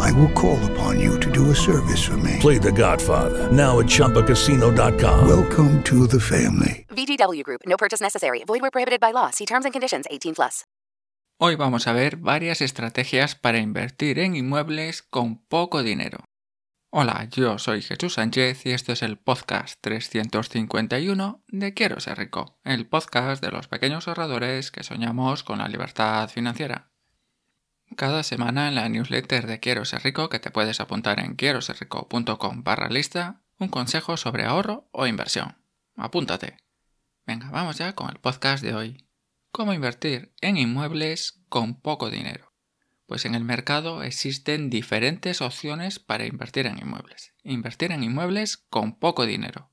I will call upon you to do a service for me. Play The Godfather now at ChumbaCasino.com. Welcome to the family. VGW Group. No purchase necessary. Void where prohibited by law. See terms and conditions. 18 plus. Hoy vamos a ver varias estrategias para invertir en inmuebles con poco dinero. Hola, yo soy Jesús Sánchez y este es el podcast 351 de Quiero ser rico, el podcast de los pequeños ahorradores que soñamos con la libertad financiera. Cada semana en la newsletter de Quiero ser rico, que te puedes apuntar en quiero rico.com barra lista, un consejo sobre ahorro o inversión. Apúntate. Venga, vamos ya con el podcast de hoy. ¿Cómo invertir en inmuebles con poco dinero? Pues en el mercado existen diferentes opciones para invertir en inmuebles. Invertir en inmuebles con poco dinero.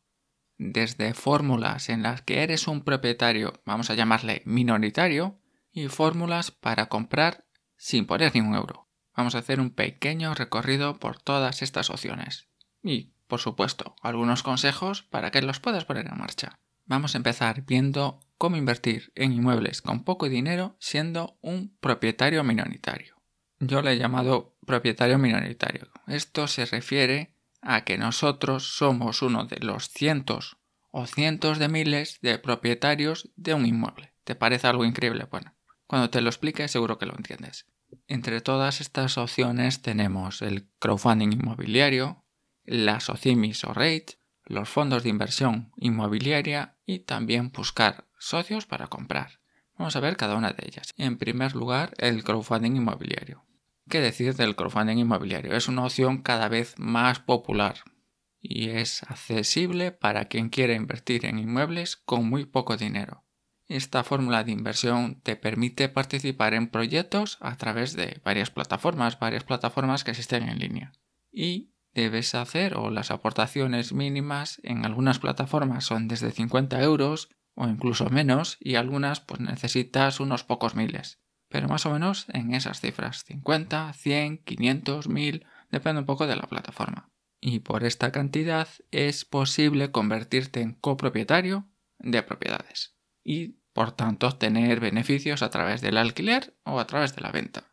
Desde fórmulas en las que eres un propietario, vamos a llamarle minoritario, y fórmulas para comprar sin poner ni un euro. Vamos a hacer un pequeño recorrido por todas estas opciones. Y, por supuesto, algunos consejos para que los puedas poner en marcha. Vamos a empezar viendo cómo invertir en inmuebles con poco dinero siendo un propietario minoritario. Yo le he llamado propietario minoritario. Esto se refiere a que nosotros somos uno de los cientos o cientos de miles de propietarios de un inmueble. ¿Te parece algo increíble? Bueno, cuando te lo explique seguro que lo entiendes. Entre todas estas opciones tenemos el crowdfunding inmobiliario, las OCIMIS o REIT, los fondos de inversión inmobiliaria y también buscar socios para comprar. Vamos a ver cada una de ellas. En primer lugar, el crowdfunding inmobiliario. ¿Qué decir del crowdfunding inmobiliario? Es una opción cada vez más popular y es accesible para quien quiera invertir en inmuebles con muy poco dinero. Esta fórmula de inversión te permite participar en proyectos a través de varias plataformas, varias plataformas que existen en línea. Y debes hacer o las aportaciones mínimas en algunas plataformas son desde 50 euros o incluso menos y algunas pues necesitas unos pocos miles pero más o menos en esas cifras, 50, 100, 500, 1000, depende un poco de la plataforma. Y por esta cantidad es posible convertirte en copropietario de propiedades y por tanto obtener beneficios a través del alquiler o a través de la venta.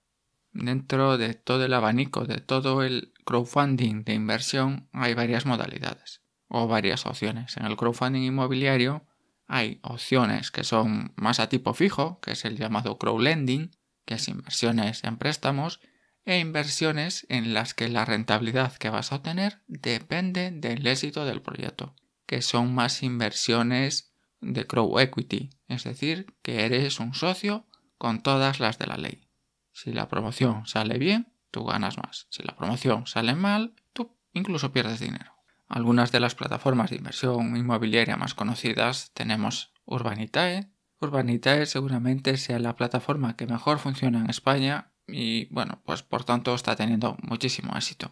Dentro de todo el abanico de todo el crowdfunding de inversión hay varias modalidades o varias opciones. En el crowdfunding inmobiliario hay opciones que son más a tipo fijo, que es el llamado crowdlending, que es inversiones en préstamos, e inversiones en las que la rentabilidad que vas a obtener depende del éxito del proyecto, que son más inversiones de crow equity, es decir, que eres un socio con todas las de la ley. Si la promoción sale bien, tú ganas más. Si la promoción sale mal, tú incluso pierdes dinero. Algunas de las plataformas de inversión inmobiliaria más conocidas tenemos Urbanitae. Urbanitae seguramente sea la plataforma que mejor funciona en España y bueno, pues por tanto está teniendo muchísimo éxito.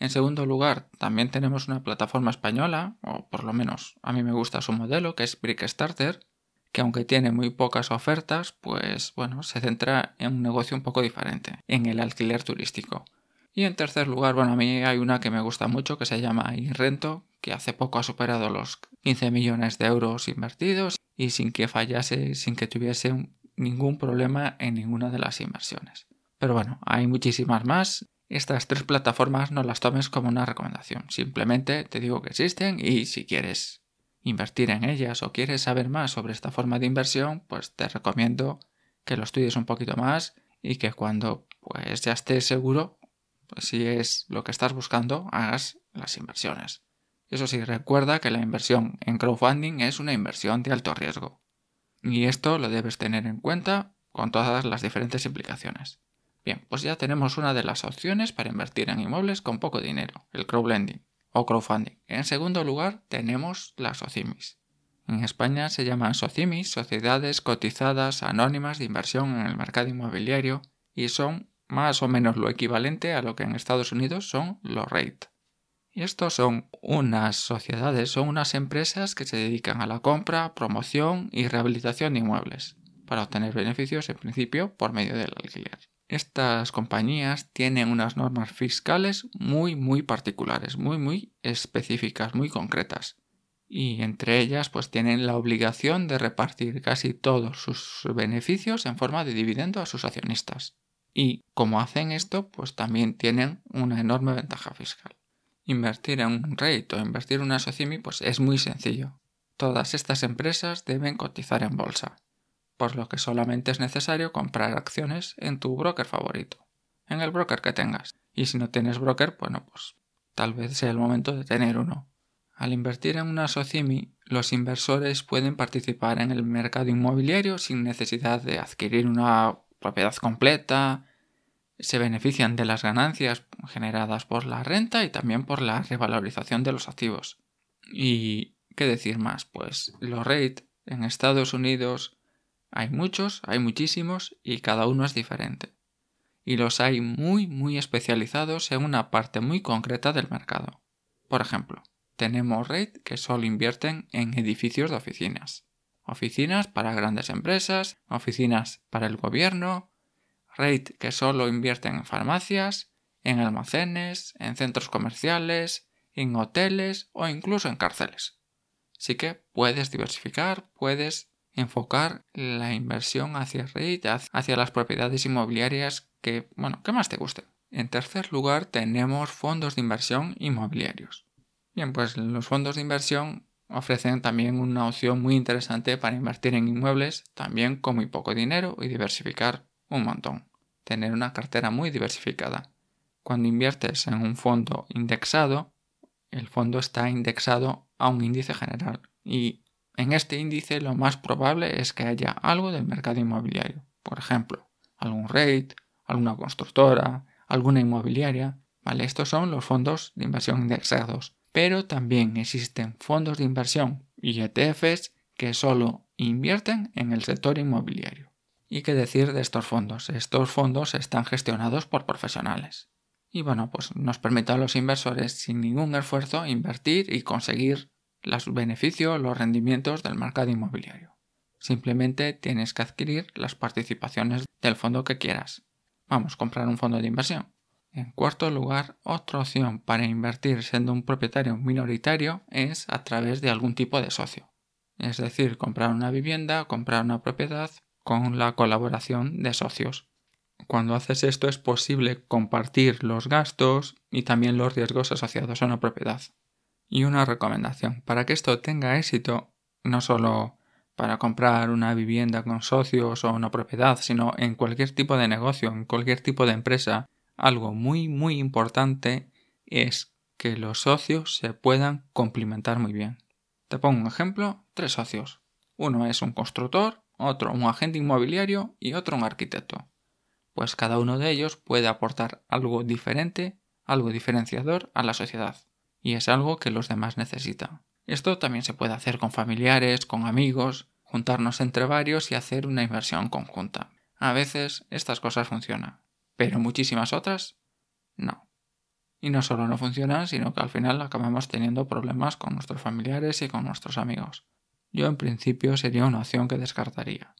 En segundo lugar, también tenemos una plataforma española, o por lo menos a mí me gusta su modelo, que es Brickstarter, que aunque tiene muy pocas ofertas, pues bueno, se centra en un negocio un poco diferente, en el alquiler turístico. Y en tercer lugar, bueno, a mí hay una que me gusta mucho que se llama Irrento, que hace poco ha superado los 15 millones de euros invertidos y sin que fallase, sin que tuviese ningún problema en ninguna de las inversiones. Pero bueno, hay muchísimas más. Estas tres plataformas no las tomes como una recomendación. Simplemente te digo que existen y si quieres invertir en ellas o quieres saber más sobre esta forma de inversión, pues te recomiendo que lo estudies un poquito más y que cuando pues ya estés seguro pues si es lo que estás buscando, hagas las inversiones. Eso sí, recuerda que la inversión en crowdfunding es una inversión de alto riesgo. Y esto lo debes tener en cuenta con todas las diferentes implicaciones. Bien, pues ya tenemos una de las opciones para invertir en inmuebles con poco dinero, el crowdlending o crowdfunding. En segundo lugar tenemos las SOCIMIS. En España se llaman SOCIMIS, Sociedades Cotizadas Anónimas de Inversión en el Mercado Inmobiliario, y son más o menos lo equivalente a lo que en Estados Unidos son los REIT. Y estos son unas sociedades, son unas empresas que se dedican a la compra, promoción y rehabilitación de inmuebles, para obtener beneficios en principio por medio del alquiler. Estas compañías tienen unas normas fiscales muy muy particulares, muy muy específicas, muy concretas. Y entre ellas pues tienen la obligación de repartir casi todos sus beneficios en forma de dividendo a sus accionistas. Y como hacen esto, pues también tienen una enorme ventaja fiscal. Invertir en un REIT o invertir en una SOCIMI pues es muy sencillo. Todas estas empresas deben cotizar en bolsa, por lo que solamente es necesario comprar acciones en tu broker favorito, en el broker que tengas. Y si no tienes broker, bueno, pues tal vez sea el momento de tener uno. Al invertir en una SOCIMI, los inversores pueden participar en el mercado inmobiliario sin necesidad de adquirir una propiedad completa, se benefician de las ganancias generadas por la renta y también por la revalorización de los activos. Y qué decir más, pues los REIT en Estados Unidos hay muchos, hay muchísimos y cada uno es diferente. Y los hay muy muy especializados en una parte muy concreta del mercado. Por ejemplo, tenemos REIT que solo invierten en edificios de oficinas oficinas para grandes empresas, oficinas para el gobierno, REIT que solo invierten en farmacias, en almacenes, en centros comerciales, en hoteles o incluso en cárceles. Así que puedes diversificar, puedes enfocar la inversión hacia hacia las propiedades inmobiliarias que, bueno, más te gusten. En tercer lugar tenemos fondos de inversión inmobiliarios. Bien, pues los fondos de inversión ofrecen también una opción muy interesante para invertir en inmuebles, también con muy poco dinero y diversificar un montón. Tener una cartera muy diversificada. Cuando inviertes en un fondo indexado, el fondo está indexado a un índice general y en este índice lo más probable es que haya algo del mercado inmobiliario. Por ejemplo, algún rate, alguna constructora, alguna inmobiliaria. ¿vale? Estos son los fondos de inversión indexados pero también existen fondos de inversión y ETFs que solo invierten en el sector inmobiliario. ¿Y qué decir de estos fondos? Estos fondos están gestionados por profesionales. Y bueno, pues nos permite a los inversores sin ningún esfuerzo invertir y conseguir los beneficios, los rendimientos del mercado inmobiliario. Simplemente tienes que adquirir las participaciones del fondo que quieras. Vamos, comprar un fondo de inversión. En cuarto lugar, otra opción para invertir siendo un propietario minoritario es a través de algún tipo de socio. Es decir, comprar una vivienda, comprar una propiedad con la colaboración de socios. Cuando haces esto es posible compartir los gastos y también los riesgos asociados a una propiedad. Y una recomendación, para que esto tenga éxito, no solo para comprar una vivienda con socios o una propiedad, sino en cualquier tipo de negocio, en cualquier tipo de empresa, algo muy muy importante es que los socios se puedan complementar muy bien. Te pongo un ejemplo, tres socios. Uno es un constructor, otro un agente inmobiliario y otro un arquitecto. Pues cada uno de ellos puede aportar algo diferente, algo diferenciador a la sociedad. Y es algo que los demás necesitan. Esto también se puede hacer con familiares, con amigos, juntarnos entre varios y hacer una inversión conjunta. A veces estas cosas funcionan pero muchísimas otras no. Y no solo no funcionan, sino que al final acabamos teniendo problemas con nuestros familiares y con nuestros amigos. Yo en principio sería una opción que descartaría.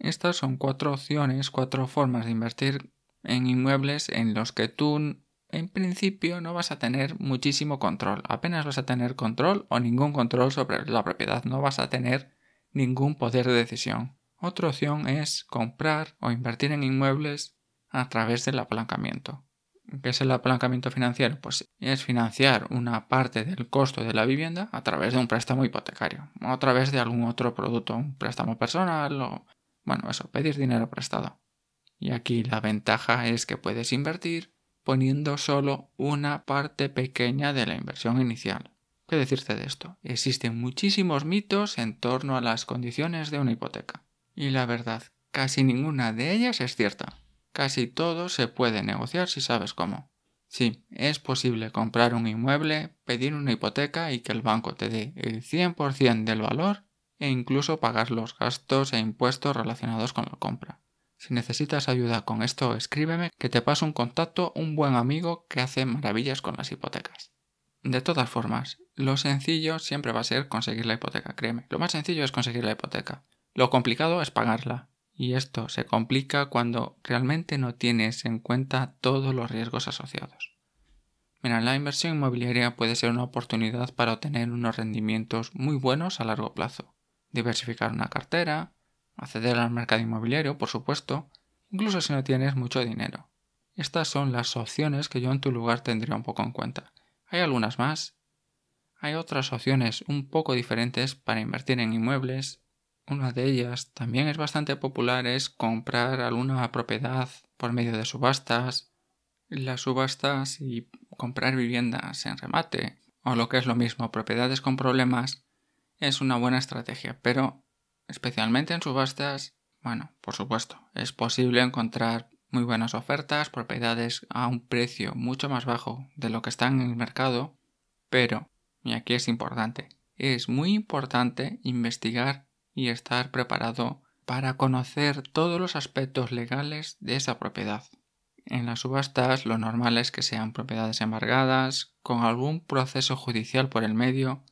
Estas son cuatro opciones, cuatro formas de invertir en inmuebles en los que tú en principio no vas a tener muchísimo control. Apenas vas a tener control o ningún control sobre la propiedad. No vas a tener ningún poder de decisión. Otra opción es comprar o invertir en inmuebles a través del apalancamiento. ¿Qué es el apalancamiento financiero? Pues es financiar una parte del costo de la vivienda a través de un préstamo hipotecario o a través de algún otro producto, un préstamo personal o, bueno, eso, pedir dinero prestado. Y aquí la ventaja es que puedes invertir poniendo solo una parte pequeña de la inversión inicial. ¿Qué decirte de esto? Existen muchísimos mitos en torno a las condiciones de una hipoteca. Y la verdad, casi ninguna de ellas es cierta. Casi todo se puede negociar si sabes cómo. Sí, es posible comprar un inmueble, pedir una hipoteca y que el banco te dé el 100% del valor e incluso pagar los gastos e impuestos relacionados con la compra. Si necesitas ayuda con esto, escríbeme que te paso un contacto, un buen amigo que hace maravillas con las hipotecas. de todas formas, lo sencillo siempre va a ser conseguir la hipoteca, créeme. Lo más sencillo es conseguir la hipoteca. Lo complicado es pagarla. Y esto se complica cuando realmente no tienes en cuenta todos los riesgos asociados. Mira, la inversión inmobiliaria puede ser una oportunidad para obtener unos rendimientos muy buenos a largo plazo. Diversificar una cartera, acceder al mercado inmobiliario, por supuesto, incluso si no tienes mucho dinero. Estas son las opciones que yo en tu lugar tendría un poco en cuenta. Hay algunas más. Hay otras opciones un poco diferentes para invertir en inmuebles. Una de ellas también es bastante popular es comprar alguna propiedad por medio de subastas. Las subastas y comprar viviendas en remate o lo que es lo mismo propiedades con problemas es una buena estrategia, pero especialmente en subastas, bueno, por supuesto, es posible encontrar muy buenas ofertas, propiedades a un precio mucho más bajo de lo que están en el mercado, pero, y aquí es importante, es muy importante investigar y estar preparado para conocer todos los aspectos legales de esa propiedad. En las subastas lo normal es que sean propiedades embargadas, con algún proceso judicial por el medio,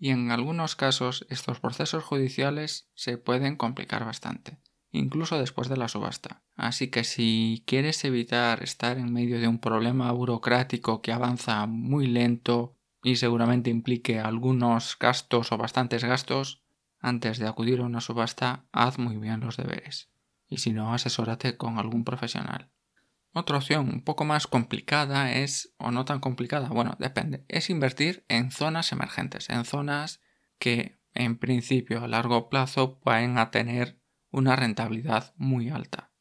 y en algunos casos estos procesos judiciales se pueden complicar bastante incluso después de la subasta. Así que si quieres evitar estar en medio de un problema burocrático que avanza muy lento y seguramente implique algunos gastos o bastantes gastos, antes de acudir a una subasta, haz muy bien los deberes. Y si no, asesórate con algún profesional. Otra opción un poco más complicada es, o no tan complicada, bueno, depende, es invertir en zonas emergentes, en zonas que en principio a largo plazo pueden a tener una rentabilidad muy alta.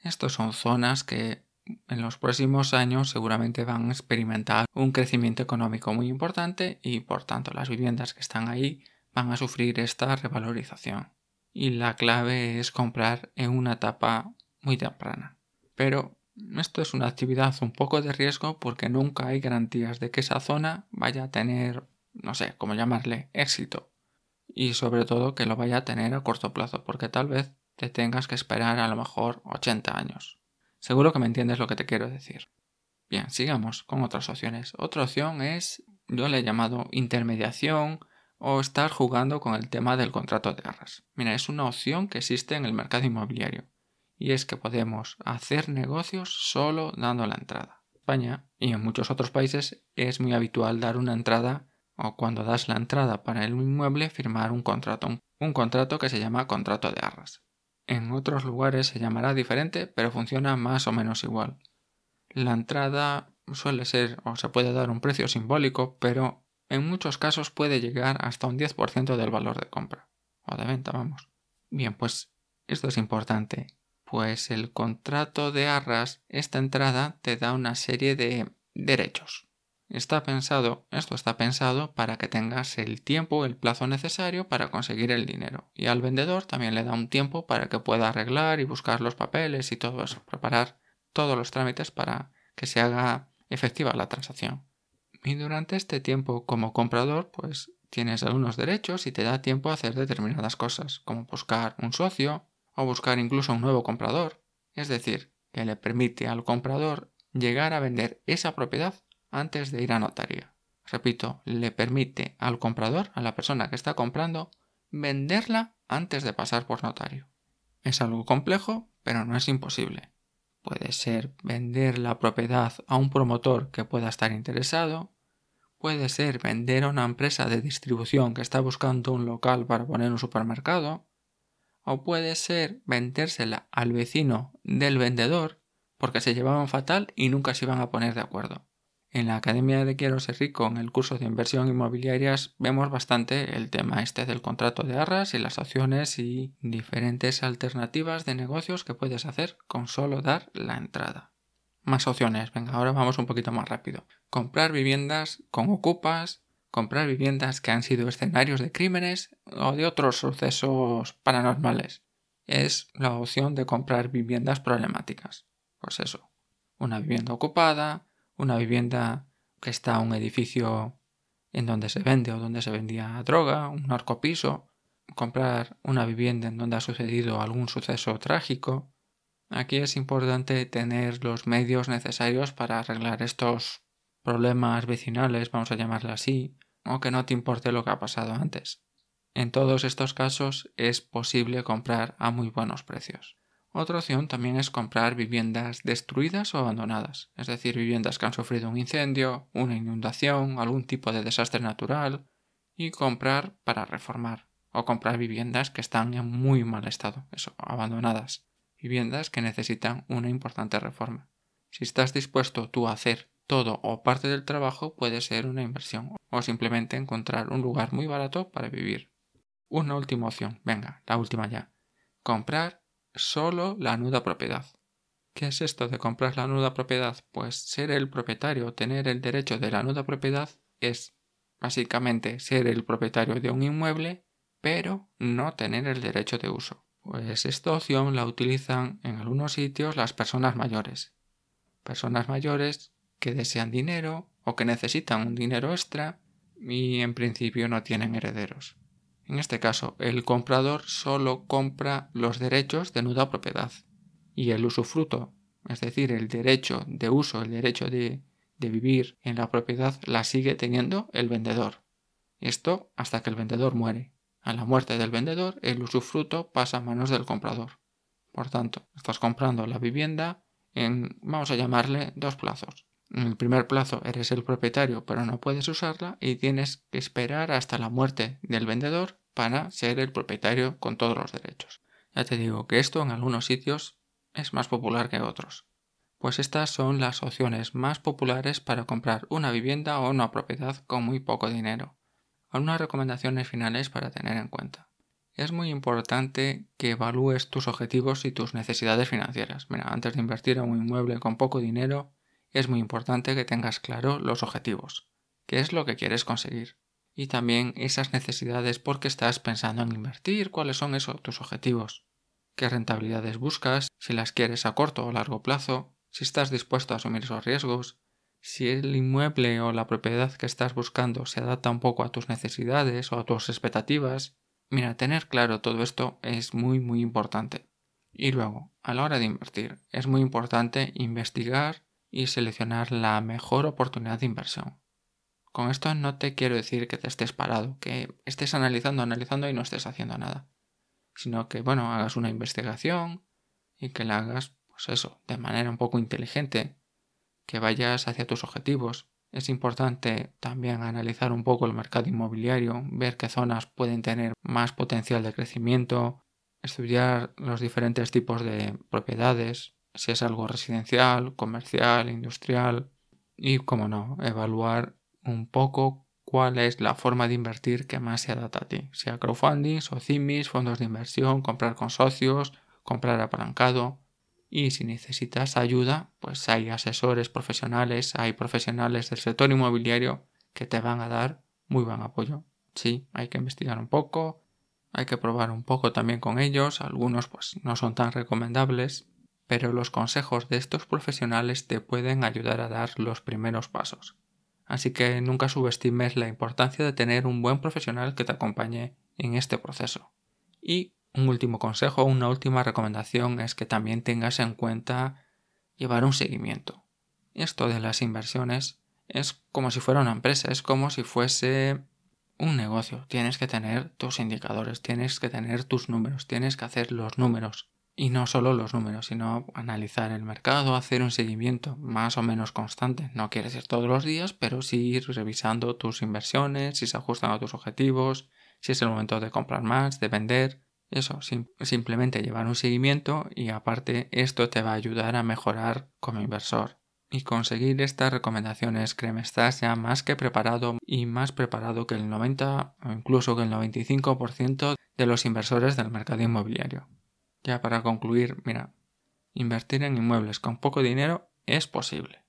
Estas son zonas que en los próximos años seguramente van a experimentar un crecimiento económico muy importante y por tanto las viviendas que están ahí van a sufrir esta revalorización. Y la clave es comprar en una etapa muy temprana. Pero esto es una actividad un poco de riesgo porque nunca hay garantías de que esa zona vaya a tener, no sé, cómo llamarle, éxito. Y sobre todo que lo vaya a tener a corto plazo porque tal vez te tengas que esperar a lo mejor 80 años. Seguro que me entiendes lo que te quiero decir. Bien, sigamos con otras opciones. Otra opción es, yo le he llamado intermediación o estar jugando con el tema del contrato de arras. Mira, es una opción que existe en el mercado inmobiliario y es que podemos hacer negocios solo dando la entrada. En España y en muchos otros países es muy habitual dar una entrada o cuando das la entrada para el inmueble firmar un contrato, un contrato que se llama contrato de arras. En otros lugares se llamará diferente, pero funciona más o menos igual. La entrada suele ser o se puede dar un precio simbólico, pero en muchos casos puede llegar hasta un 10% del valor de compra o de venta, vamos. Bien, pues esto es importante, pues el contrato de arras, esta entrada te da una serie de derechos. Está pensado, esto está pensado para que tengas el tiempo, el plazo necesario para conseguir el dinero. Y al vendedor también le da un tiempo para que pueda arreglar y buscar los papeles y todo eso, preparar todos los trámites para que se haga efectiva la transacción. Y durante este tiempo como comprador, pues tienes algunos derechos y te da tiempo a hacer determinadas cosas, como buscar un socio o buscar incluso un nuevo comprador. Es decir, que le permite al comprador llegar a vender esa propiedad antes de ir a notario. Repito, le permite al comprador, a la persona que está comprando, venderla antes de pasar por notario. Es algo complejo, pero no es imposible. Puede ser vender la propiedad a un promotor que pueda estar interesado, puede ser vender a una empresa de distribución que está buscando un local para poner un supermercado, o puede ser vendérsela al vecino del vendedor porque se llevaban fatal y nunca se iban a poner de acuerdo. En la Academia de Quiero ser rico, en el curso de inversión inmobiliarias, vemos bastante el tema este del contrato de arras y las opciones y diferentes alternativas de negocios que puedes hacer con solo dar la entrada. Más opciones, venga, ahora vamos un poquito más rápido. Comprar viviendas con ocupas, comprar viviendas que han sido escenarios de crímenes o de otros sucesos paranormales. Es la opción de comprar viviendas problemáticas. Pues eso, una vivienda ocupada, una vivienda que está un edificio en donde se vende o donde se vendía droga, un narcopiso, comprar una vivienda en donde ha sucedido algún suceso trágico. Aquí es importante tener los medios necesarios para arreglar estos problemas vecinales, vamos a llamarle así, o que no te importe lo que ha pasado antes. En todos estos casos es posible comprar a muy buenos precios. Otra opción también es comprar viviendas destruidas o abandonadas, es decir, viviendas que han sufrido un incendio, una inundación, algún tipo de desastre natural, y comprar para reformar, o comprar viviendas que están en muy mal estado, eso, abandonadas, viviendas que necesitan una importante reforma. Si estás dispuesto tú a hacer todo o parte del trabajo, puede ser una inversión, o simplemente encontrar un lugar muy barato para vivir. Una última opción, venga, la última ya. Comprar solo la nuda propiedad. ¿Qué es esto de comprar la nuda propiedad? Pues ser el propietario, tener el derecho de la nuda propiedad es básicamente ser el propietario de un inmueble, pero no tener el derecho de uso. Pues esta opción la utilizan en algunos sitios las personas mayores. Personas mayores que desean dinero o que necesitan un dinero extra y en principio no tienen herederos. En este caso, el comprador solo compra los derechos de nuda propiedad y el usufruto, es decir, el derecho de uso, el derecho de, de vivir en la propiedad, la sigue teniendo el vendedor. Esto hasta que el vendedor muere. A la muerte del vendedor, el usufruto pasa a manos del comprador. Por tanto, estás comprando la vivienda en, vamos a llamarle, dos plazos. En el primer plazo eres el propietario pero no puedes usarla y tienes que esperar hasta la muerte del vendedor para ser el propietario con todos los derechos. Ya te digo que esto en algunos sitios es más popular que otros. Pues estas son las opciones más populares para comprar una vivienda o una propiedad con muy poco dinero. Algunas recomendaciones finales para tener en cuenta. Es muy importante que evalúes tus objetivos y tus necesidades financieras. Mira, antes de invertir en un inmueble con poco dinero, es muy importante que tengas claro los objetivos, qué es lo que quieres conseguir y también esas necesidades porque estás pensando en invertir, cuáles son esos tus objetivos, qué rentabilidades buscas, si las quieres a corto o largo plazo, si estás dispuesto a asumir esos riesgos, si el inmueble o la propiedad que estás buscando se adapta un poco a tus necesidades o a tus expectativas. Mira, tener claro todo esto es muy muy importante. Y luego, a la hora de invertir, es muy importante investigar y seleccionar la mejor oportunidad de inversión. Con esto no te quiero decir que te estés parado, que estés analizando, analizando y no estés haciendo nada, sino que, bueno, hagas una investigación y que la hagas, pues eso, de manera un poco inteligente, que vayas hacia tus objetivos. Es importante también analizar un poco el mercado inmobiliario, ver qué zonas pueden tener más potencial de crecimiento, estudiar los diferentes tipos de propiedades, si es algo residencial, comercial, industrial y, como no, evaluar un poco cuál es la forma de invertir que más se adapta a ti, sea crowdfunding o CIMIS, fondos de inversión, comprar con socios, comprar apalancado. Y si necesitas ayuda, pues hay asesores profesionales, hay profesionales del sector inmobiliario que te van a dar muy buen apoyo. Sí, hay que investigar un poco, hay que probar un poco también con ellos, algunos pues no son tan recomendables, pero los consejos de estos profesionales te pueden ayudar a dar los primeros pasos. Así que nunca subestimes la importancia de tener un buen profesional que te acompañe en este proceso. Y un último consejo, una última recomendación es que también tengas en cuenta llevar un seguimiento. Esto de las inversiones es como si fuera una empresa, es como si fuese un negocio. Tienes que tener tus indicadores, tienes que tener tus números, tienes que hacer los números y no solo los números, sino analizar el mercado, hacer un seguimiento más o menos constante. No quiere ser todos los días, pero sí ir revisando tus inversiones, si se ajustan a tus objetivos, si es el momento de comprar más, de vender. Eso, simplemente llevar un seguimiento y aparte esto te va a ayudar a mejorar como inversor. Y conseguir estas recomendaciones, créeme, estás ya más que preparado y más preparado que el 90 o incluso que el 95% de los inversores del mercado inmobiliario. Ya para concluir, mira, invertir en inmuebles con poco dinero es posible.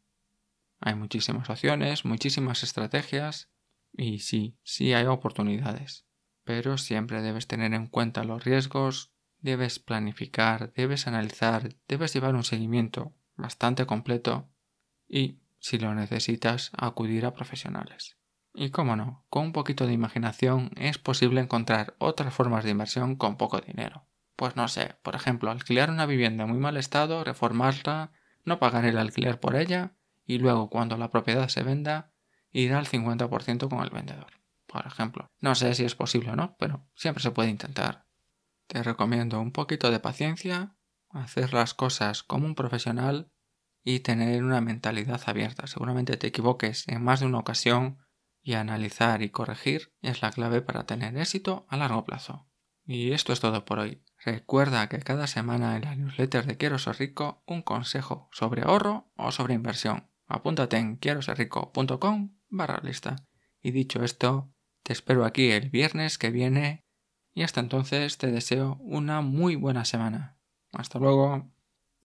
Hay muchísimas opciones, muchísimas estrategias y sí, sí hay oportunidades. Pero siempre debes tener en cuenta los riesgos, debes planificar, debes analizar, debes llevar un seguimiento bastante completo y, si lo necesitas, acudir a profesionales. Y cómo no, con un poquito de imaginación es posible encontrar otras formas de inversión con poco dinero pues no sé, por ejemplo, alquilar una vivienda en muy mal estado, reformarla, no pagar el alquiler por ella y luego cuando la propiedad se venda irá al 50% con el vendedor, por ejemplo. No sé si es posible o no, pero siempre se puede intentar. Te recomiendo un poquito de paciencia, hacer las cosas como un profesional y tener una mentalidad abierta. Seguramente te equivoques en más de una ocasión y analizar y corregir es la clave para tener éxito a largo plazo. Y esto es todo por hoy. Recuerda que cada semana en la newsletter de Quiero ser rico un consejo sobre ahorro o sobre inversión. Apúntate en quiero barra lista. Y dicho esto, te espero aquí el viernes que viene y hasta entonces te deseo una muy buena semana. Hasta luego.